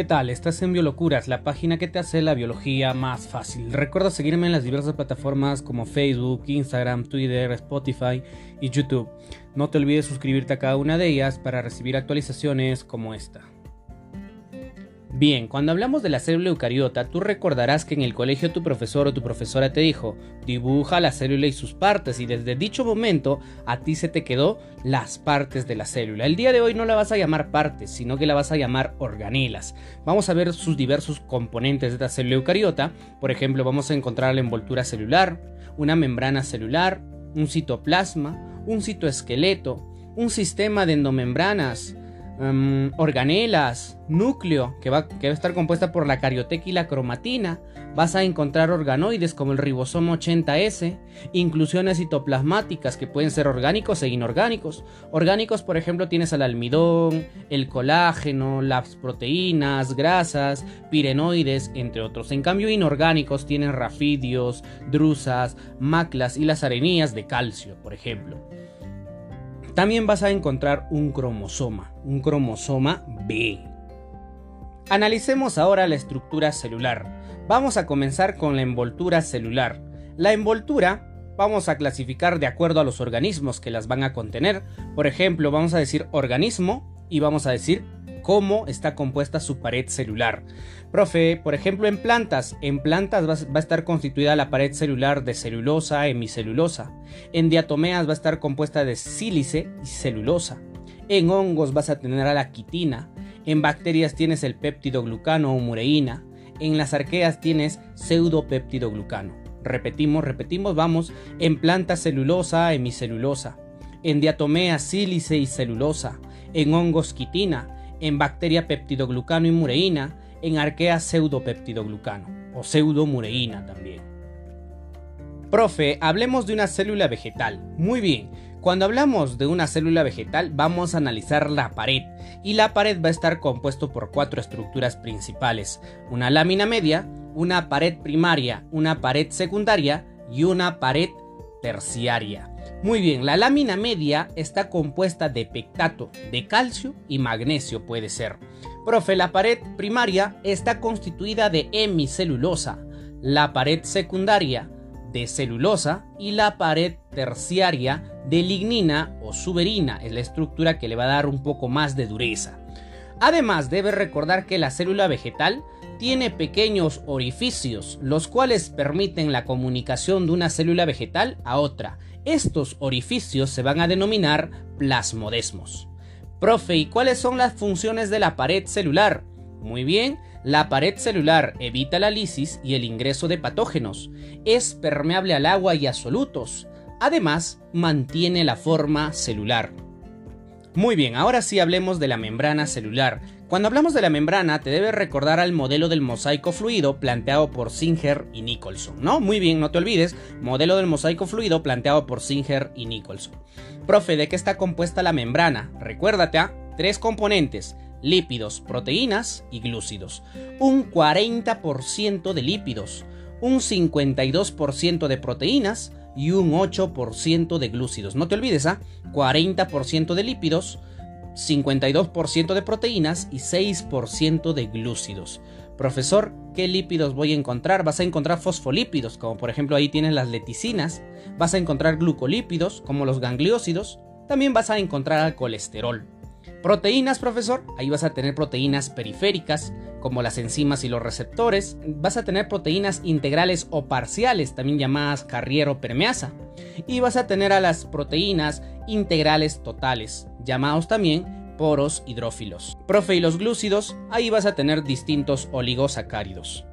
¿Qué tal? Estás en Biolocuras, la página que te hace la biología más fácil. Recuerda seguirme en las diversas plataformas como Facebook, Instagram, Twitter, Spotify y YouTube. No te olvides suscribirte a cada una de ellas para recibir actualizaciones como esta. Bien, cuando hablamos de la célula eucariota, tú recordarás que en el colegio tu profesor o tu profesora te dijo, dibuja la célula y sus partes, y desde dicho momento a ti se te quedó las partes de la célula. El día de hoy no la vas a llamar partes, sino que la vas a llamar organelas. Vamos a ver sus diversos componentes de esta célula eucariota. Por ejemplo, vamos a encontrar la envoltura celular, una membrana celular, un citoplasma, un citoesqueleto, un sistema de endomembranas, Em, organelas, núcleo, que va, que va, a estar compuesta por la carioteca y la cromatina. Vas a encontrar organoides como el ribosoma 80S, inclusiones citoplasmáticas que pueden ser orgánicos e inorgánicos. Orgánicos, por ejemplo, tienes al almidón, el colágeno, las proteínas, grasas, pirenoides, entre otros. En cambio, inorgánicos tienen rafidios, drusas, maclas y las arenías de calcio, por ejemplo. También vas a encontrar un cromosoma, un cromosoma B. Analicemos ahora la estructura celular. Vamos a comenzar con la envoltura celular. La envoltura vamos a clasificar de acuerdo a los organismos que las van a contener. Por ejemplo, vamos a decir organismo y vamos a decir cómo está compuesta su pared celular. Profe, por ejemplo, en plantas, en plantas va, a estar constituida la pared celular de celulosa, hemicelulosa. En diatomeas va a estar compuesta de sílice y celulosa. En hongos vas a tener a la quitina. En bacterias tienes el péptido glucano o mureína. En las arqueas tienes pseudopéptidoglucano. Repetimos, repetimos, vamos. En plantas celulosa, hemicelulosa. En diatomeas sílice y celulosa. En hongos quitina en bacteria peptidoglucano y mureína, en arquea pseudopeptidoglucano o pseudomureína también. Profe, hablemos de una célula vegetal. Muy bien, cuando hablamos de una célula vegetal vamos a analizar la pared y la pared va a estar compuesto por cuatro estructuras principales, una lámina media, una pared primaria, una pared secundaria y una pared terciaria. Muy bien, la lámina media está compuesta de pectato, de calcio y magnesio puede ser. Profe, la pared primaria está constituida de hemicelulosa, la pared secundaria de celulosa y la pared terciaria de lignina o suberina, es la estructura que le va a dar un poco más de dureza. Además, debe recordar que la célula vegetal tiene pequeños orificios, los cuales permiten la comunicación de una célula vegetal a otra. Estos orificios se van a denominar plasmodesmos. Profe, ¿y cuáles son las funciones de la pared celular? Muy bien, la pared celular evita la lisis y el ingreso de patógenos, es permeable al agua y a solutos, además mantiene la forma celular. Muy bien, ahora sí hablemos de la membrana celular. Cuando hablamos de la membrana, te debes recordar al modelo del mosaico fluido planteado por Singer y Nicholson, ¿no? Muy bien, no te olvides, modelo del mosaico fluido planteado por Singer y Nicholson. Profe, ¿de qué está compuesta la membrana? Recuérdate tres componentes, lípidos, proteínas y glúcidos. Un 40% de lípidos, un 52% de proteínas, y un 8% de glúcidos. No te olvides, ¿ah? 40% de lípidos, 52% de proteínas y 6% de glúcidos. Profesor, ¿qué lípidos voy a encontrar? Vas a encontrar fosfolípidos, como por ejemplo ahí tienes las leticinas. Vas a encontrar glucolípidos, como los gangliósidos. También vas a encontrar colesterol. Proteínas, profesor, ahí vas a tener proteínas periféricas, como las enzimas y los receptores. Vas a tener proteínas integrales o parciales, también llamadas carriero permeasa. Y vas a tener a las proteínas integrales totales, llamados también poros hidrófilos. Profe, y los glúcidos, ahí vas a tener distintos oligosacáridos.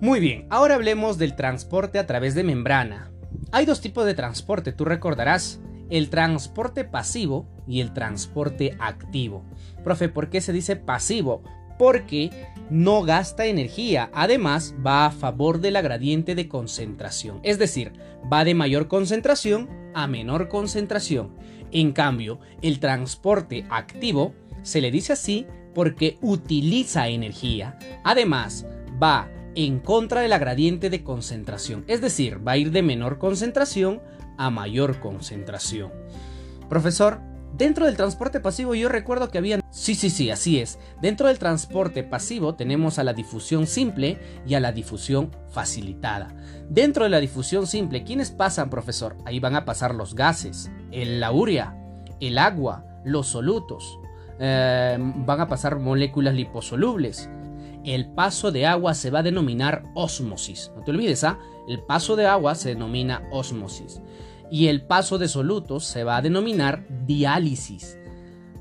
Muy bien, ahora hablemos del transporte a través de membrana. Hay dos tipos de transporte, tú recordarás el transporte pasivo y el transporte activo. Profe, ¿por qué se dice pasivo? Porque no gasta energía, además va a favor de la gradiente de concentración, es decir, va de mayor concentración a menor concentración. En cambio, el transporte activo se le dice así porque utiliza energía, además va en contra de la gradiente de concentración, es decir, va a ir de menor concentración a mayor concentración. Profesor, Dentro del transporte pasivo yo recuerdo que había... Sí, sí, sí, así es. Dentro del transporte pasivo tenemos a la difusión simple y a la difusión facilitada. Dentro de la difusión simple, ¿quiénes pasan, profesor? Ahí van a pasar los gases, el, urea, el agua, los solutos. Eh, van a pasar moléculas liposolubles. El paso de agua se va a denominar ósmosis. No te olvides, ¿ah? El paso de agua se denomina ósmosis y el paso de solutos se va a denominar diálisis.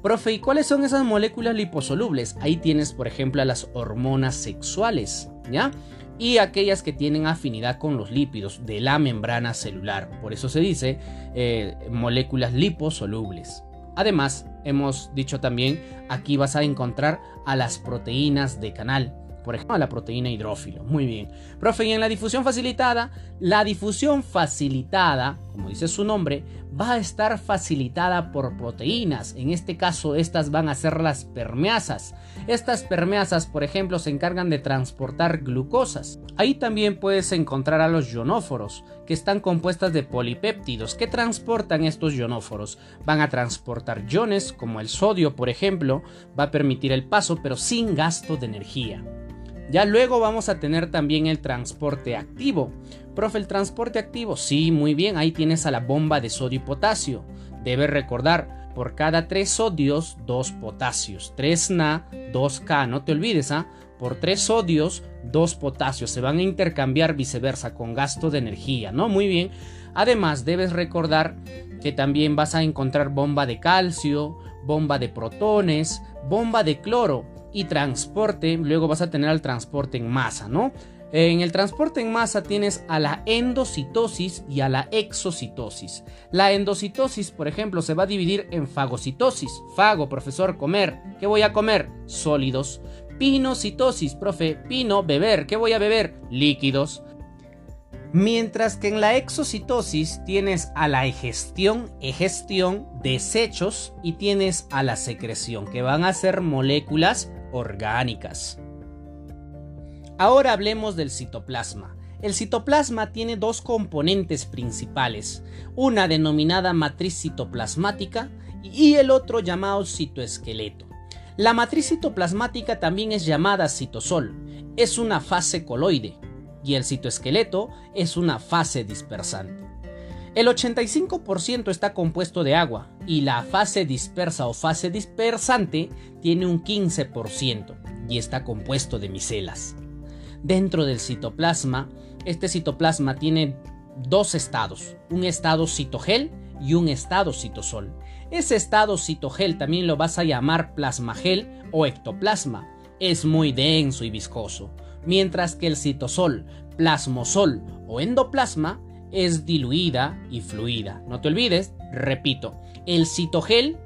Profe, ¿y cuáles son esas moléculas liposolubles? Ahí tienes, por ejemplo, las hormonas sexuales, ¿ya? Y aquellas que tienen afinidad con los lípidos de la membrana celular. Por eso se dice eh, moléculas liposolubles. Además, hemos dicho también, aquí vas a encontrar a las proteínas de canal, por ejemplo, la proteína hidrófilo. Muy bien. Profe, y en la difusión facilitada, la difusión facilitada, como dice su nombre, va a estar facilitada por proteínas. En este caso, estas van a ser las permeasas. Estas permeasas, por ejemplo, se encargan de transportar glucosas. Ahí también puedes encontrar a los ionóforos, que están compuestas de polipéptidos. que transportan estos ionóforos? Van a transportar iones, como el sodio, por ejemplo, va a permitir el paso, pero sin gasto de energía. Ya luego vamos a tener también el transporte activo. Profe, el transporte activo, sí, muy bien, ahí tienes a la bomba de sodio y potasio. Debes recordar, por cada 3 sodios, 2 potasios. 3 Na, 2K, no te olvides, ¿ah? Por 3 sodios, 2 potasios. Se van a intercambiar viceversa con gasto de energía, ¿no? Muy bien. Además, debes recordar que también vas a encontrar bomba de calcio, bomba de protones, bomba de cloro y transporte, luego vas a tener al transporte en masa, ¿no? En el transporte en masa tienes a la endocitosis y a la exocitosis. La endocitosis, por ejemplo, se va a dividir en fagocitosis. Fago, profesor, comer. ¿Qué voy a comer? Sólidos. Pinocitosis, profe. Pino, beber. ¿Qué voy a beber? Líquidos. Mientras que en la exocitosis tienes a la egestión, egestión, desechos y tienes a la secreción, que van a ser moléculas orgánicas. Ahora hablemos del citoplasma. El citoplasma tiene dos componentes principales, una denominada matriz citoplasmática y el otro llamado citoesqueleto. La matriz citoplasmática también es llamada citosol, es una fase coloide y el citoesqueleto es una fase dispersante. El 85% está compuesto de agua y la fase dispersa o fase dispersante tiene un 15% y está compuesto de micelas. Dentro del citoplasma, este citoplasma tiene dos estados, un estado citogel y un estado citosol. Ese estado citogel también lo vas a llamar plasmagel o ectoplasma. Es muy denso y viscoso, mientras que el citosol, plasmosol o endoplasma es diluida y fluida. No te olvides, repito, el citogel,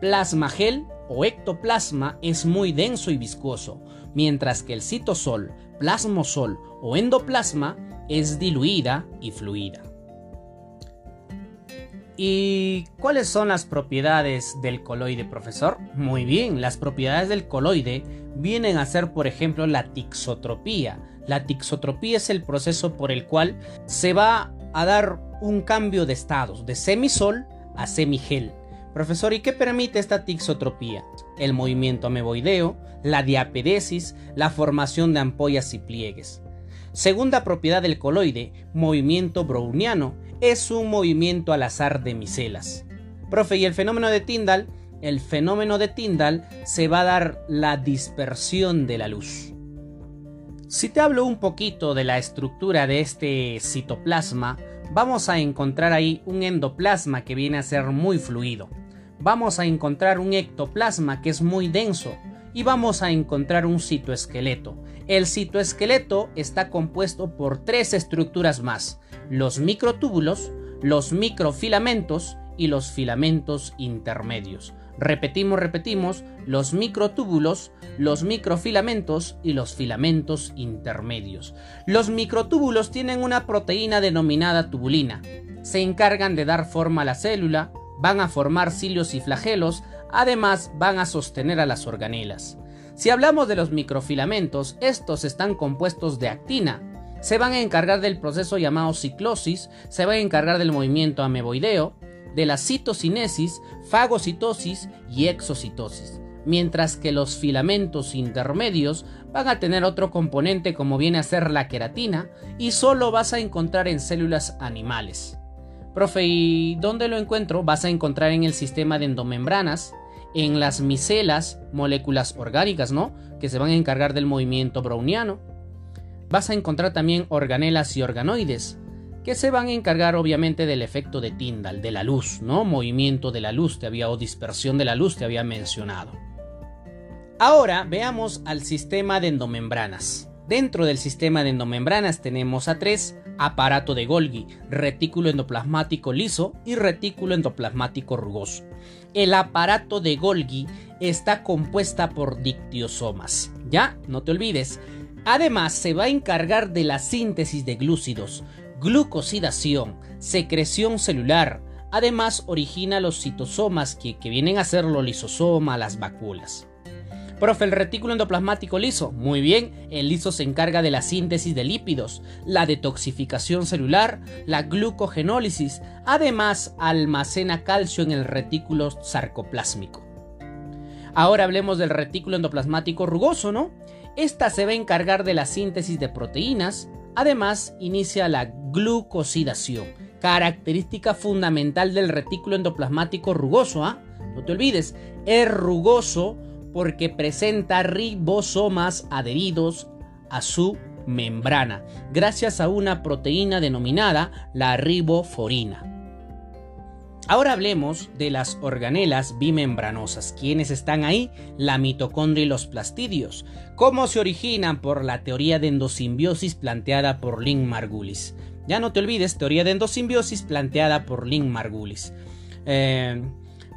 plasmagel o ectoplasma es muy denso y viscoso, mientras que el citosol, plasmosol o endoplasma es diluida y fluida. ¿Y cuáles son las propiedades del coloide, profesor? Muy bien, las propiedades del coloide vienen a ser, por ejemplo, la tixotropía. La tixotropía es el proceso por el cual se va a dar un cambio de estados, de semisol a semigel. Profesor, ¿y qué permite esta tixotropía? El movimiento ameboideo, la diapedesis, la formación de ampollas y pliegues. Segunda propiedad del coloide, movimiento browniano, es un movimiento al azar de micelas. Profe, ¿y el fenómeno de Tyndall? El fenómeno de Tyndall se va a dar la dispersión de la luz. Si te hablo un poquito de la estructura de este citoplasma, vamos a encontrar ahí un endoplasma que viene a ser muy fluido. Vamos a encontrar un ectoplasma que es muy denso y vamos a encontrar un citoesqueleto. El citoesqueleto está compuesto por tres estructuras más, los microtúbulos, los microfilamentos y los filamentos intermedios. Repetimos, repetimos, los microtúbulos, los microfilamentos y los filamentos intermedios. Los microtúbulos tienen una proteína denominada tubulina. Se encargan de dar forma a la célula, van a formar cilios y flagelos, además van a sostener a las organelas. Si hablamos de los microfilamentos, estos están compuestos de actina, se van a encargar del proceso llamado ciclosis, se van a encargar del movimiento ameboideo, de la citocinesis, fagocitosis y exocitosis, mientras que los filamentos intermedios van a tener otro componente como viene a ser la queratina y solo vas a encontrar en células animales. Profe, ¿y dónde lo encuentro? Vas a encontrar en el sistema de endomembranas, en las micelas, moléculas orgánicas, ¿no? Que se van a encargar del movimiento browniano. Vas a encontrar también organelas y organoides, que se van a encargar obviamente del efecto de Tyndall, de la luz, ¿no? Movimiento de la luz, te había, o dispersión de la luz, te había mencionado. Ahora veamos al sistema de endomembranas. Dentro del sistema de endomembranas tenemos a tres, aparato de Golgi, retículo endoplasmático liso y retículo endoplasmático rugoso. El aparato de Golgi está compuesta por dictiosomas. Ya, no te olvides. Además, se va a encargar de la síntesis de glúcidos, glucosidación, secreción celular. Además, origina los citosomas que, que vienen a ser los lisosomas, las vacuolas. Profe, el retículo endoplasmático liso. Muy bien, el liso se encarga de la síntesis de lípidos, la detoxificación celular, la glucogenólisis. Además, almacena calcio en el retículo sarcoplásmico. Ahora hablemos del retículo endoplasmático rugoso, ¿no? Esta se va a encargar de la síntesis de proteínas. Además, inicia la glucosidación, característica fundamental del retículo endoplasmático rugoso, ¿ah? No te olvides, es rugoso porque presenta ribosomas adheridos a su membrana, gracias a una proteína denominada la riboforina. Ahora hablemos de las organelas bimembranosas. ¿Quiénes están ahí? La mitocondria y los plastidios. ¿Cómo se originan? Por la teoría de endosimbiosis planteada por Lynn Margulis. Ya no te olvides, teoría de endosimbiosis planteada por Lynn Margulis. Eh,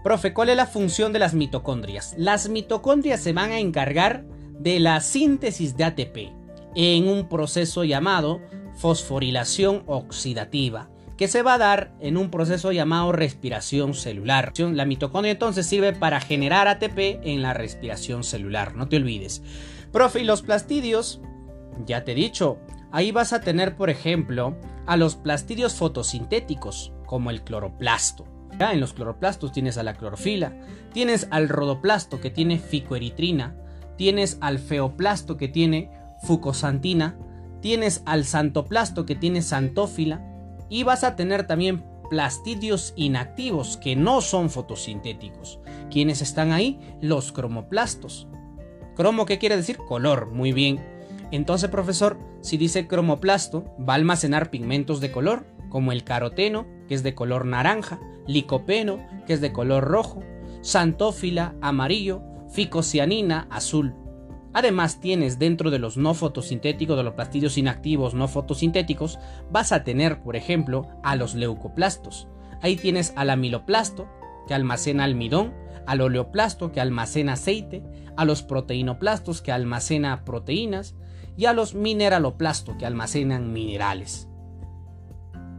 Profe, ¿cuál es la función de las mitocondrias? Las mitocondrias se van a encargar de la síntesis de ATP en un proceso llamado fosforilación oxidativa, que se va a dar en un proceso llamado respiración celular. La mitocondria entonces sirve para generar ATP en la respiración celular, no te olvides. Profe, y los plastidios, ya te he dicho, ahí vas a tener, por ejemplo, a los plastidios fotosintéticos, como el cloroplasto en los cloroplastos tienes a la clorofila, tienes al rodoplasto que tiene ficoeritrina, tienes al feoplasto que tiene fucosantina, tienes al santoplasto que tiene santófila y vas a tener también plastidios inactivos que no son fotosintéticos. ¿Quiénes están ahí? Los cromoplastos. ¿Cromo qué quiere decir? Color, muy bien. Entonces, profesor, si dice cromoplasto, va a almacenar pigmentos de color, como el caroteno, que es de color naranja, licopeno, que es de color rojo, santófila, amarillo, ficocianina, azul. Además tienes dentro de los no fotosintéticos, de los plastidios inactivos no fotosintéticos, vas a tener, por ejemplo, a los leucoplastos. Ahí tienes al amiloplasto, que almacena almidón, al oleoplasto, que almacena aceite, a los proteinoplastos, que almacena proteínas, y a los mineraloplastos, que almacenan minerales.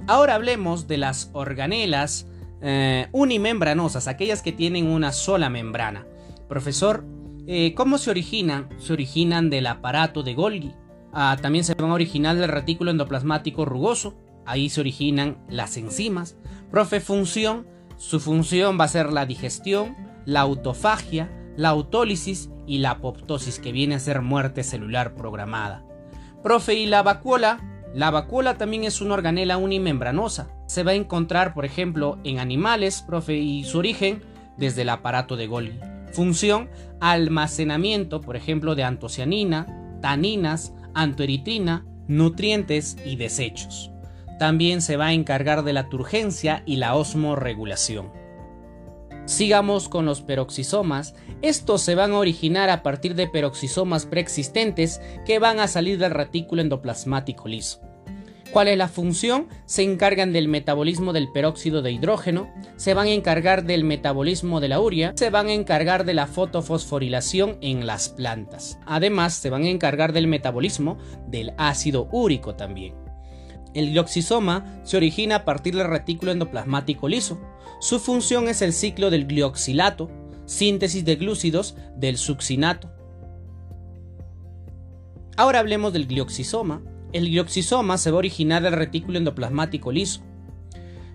Ahora hablemos de las organelas eh, unimembranosas, aquellas que tienen una sola membrana. Profesor, eh, ¿cómo se originan? Se originan del aparato de Golgi. Ah, también se van a originar del retículo endoplasmático rugoso. Ahí se originan las enzimas. Profe, función. Su función va a ser la digestión, la autofagia, la autólisis y la apoptosis, que viene a ser muerte celular programada. Profe, ¿y la vacuola? La vacuola también es una organela unimembranosa. Se va a encontrar, por ejemplo, en animales, profe, y su origen desde el aparato de Golgi. Función, almacenamiento, por ejemplo, de antocianina, taninas, antoeritrina, nutrientes y desechos. También se va a encargar de la turgencia y la osmorregulación. Sigamos con los peroxisomas. Estos se van a originar a partir de peroxisomas preexistentes que van a salir del retículo endoplasmático liso. ¿Cuál es la función? Se encargan del metabolismo del peróxido de hidrógeno, se van a encargar del metabolismo de la urea, se van a encargar de la fotofosforilación en las plantas. Además, se van a encargar del metabolismo del ácido úrico también. El glioxisoma se origina a partir del retículo endoplasmático liso. Su función es el ciclo del glioxilato, síntesis de glúcidos del succinato. Ahora hablemos del glioxisoma, el glioxisoma se va a originar del retículo endoplasmático liso.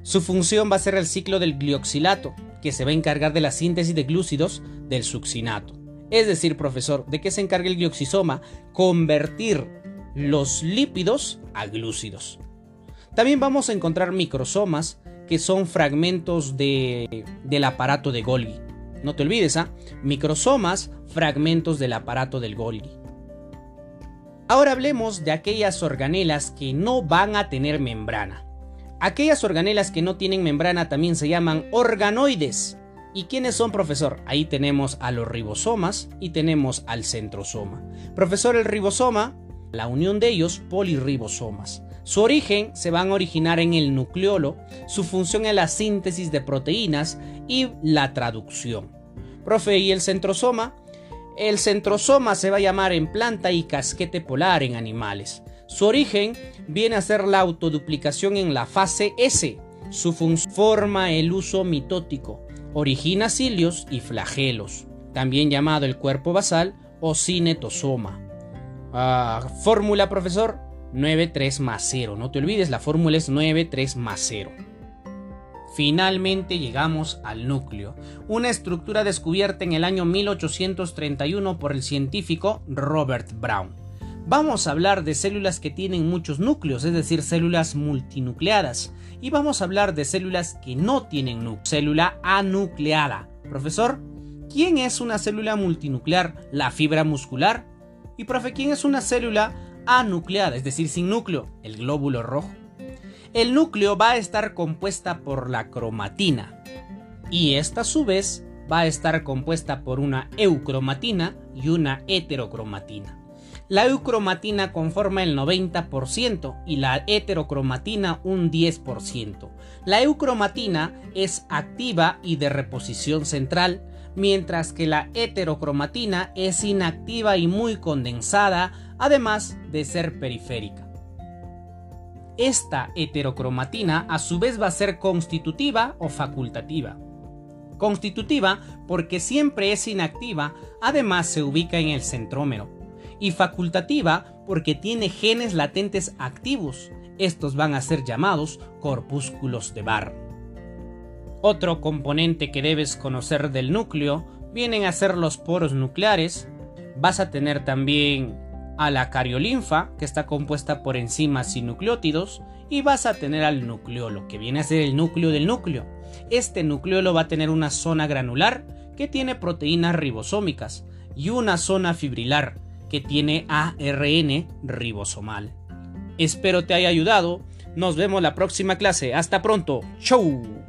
Su función va a ser el ciclo del glioxilato, que se va a encargar de la síntesis de glúcidos del succinato. Es decir, profesor, ¿de qué se encarga el glioxisoma? Convertir los lípidos a glúcidos. También vamos a encontrar microsomas, que son fragmentos de, del aparato de Golgi. No te olvides, ¿ah? Microsomas, fragmentos del aparato del Golgi. Ahora hablemos de aquellas organelas que no van a tener membrana. Aquellas organelas que no tienen membrana también se llaman organoides. ¿Y quiénes son, profesor? Ahí tenemos a los ribosomas y tenemos al centrosoma. Profesor, el ribosoma, la unión de ellos, polirribosomas. Su origen se van a originar en el nucleolo, su función es la síntesis de proteínas y la traducción. Profe, ¿y el centrosoma? El centrosoma se va a llamar en planta y casquete polar en animales. Su origen viene a ser la autoduplicación en la fase S. Su forma el uso mitótico. Origina cilios y flagelos, también llamado el cuerpo basal o cinetosoma. Ah, fórmula, profesor, 93 más 0. No te olvides, la fórmula es 93 más 0. Finalmente llegamos al núcleo, una estructura descubierta en el año 1831 por el científico Robert Brown vamos a hablar de células que tienen muchos núcleos, es decir, células multinucleadas. Y vamos a hablar de células que no tienen núcleo, célula anucleada. Profesor, ¿quién es una célula multinuclear? La fibra muscular. Y profe, ¿quién es una célula anucleada, es decir, sin núcleo? El glóbulo rojo. El núcleo va a estar compuesta por la cromatina. Y esta a su vez va a estar compuesta por una eucromatina y una heterocromatina. La eucromatina conforma el 90% y la heterocromatina un 10%. La eucromatina es activa y de reposición central, mientras que la heterocromatina es inactiva y muy condensada, además de ser periférica. Esta heterocromatina a su vez va a ser constitutiva o facultativa. Constitutiva porque siempre es inactiva, además se ubica en el centrómero y facultativa porque tiene genes latentes activos. Estos van a ser llamados corpúsculos de Barr. Otro componente que debes conocer del núcleo vienen a ser los poros nucleares. Vas a tener también a la cariolinfa, que está compuesta por enzimas y nucleótidos, y vas a tener al nucleolo, que viene a ser el núcleo del núcleo. Este nucleolo va a tener una zona granular que tiene proteínas ribosómicas y una zona fibrilar que tiene ARN ribosomal. Espero te haya ayudado. Nos vemos la próxima clase. Hasta pronto. Chau.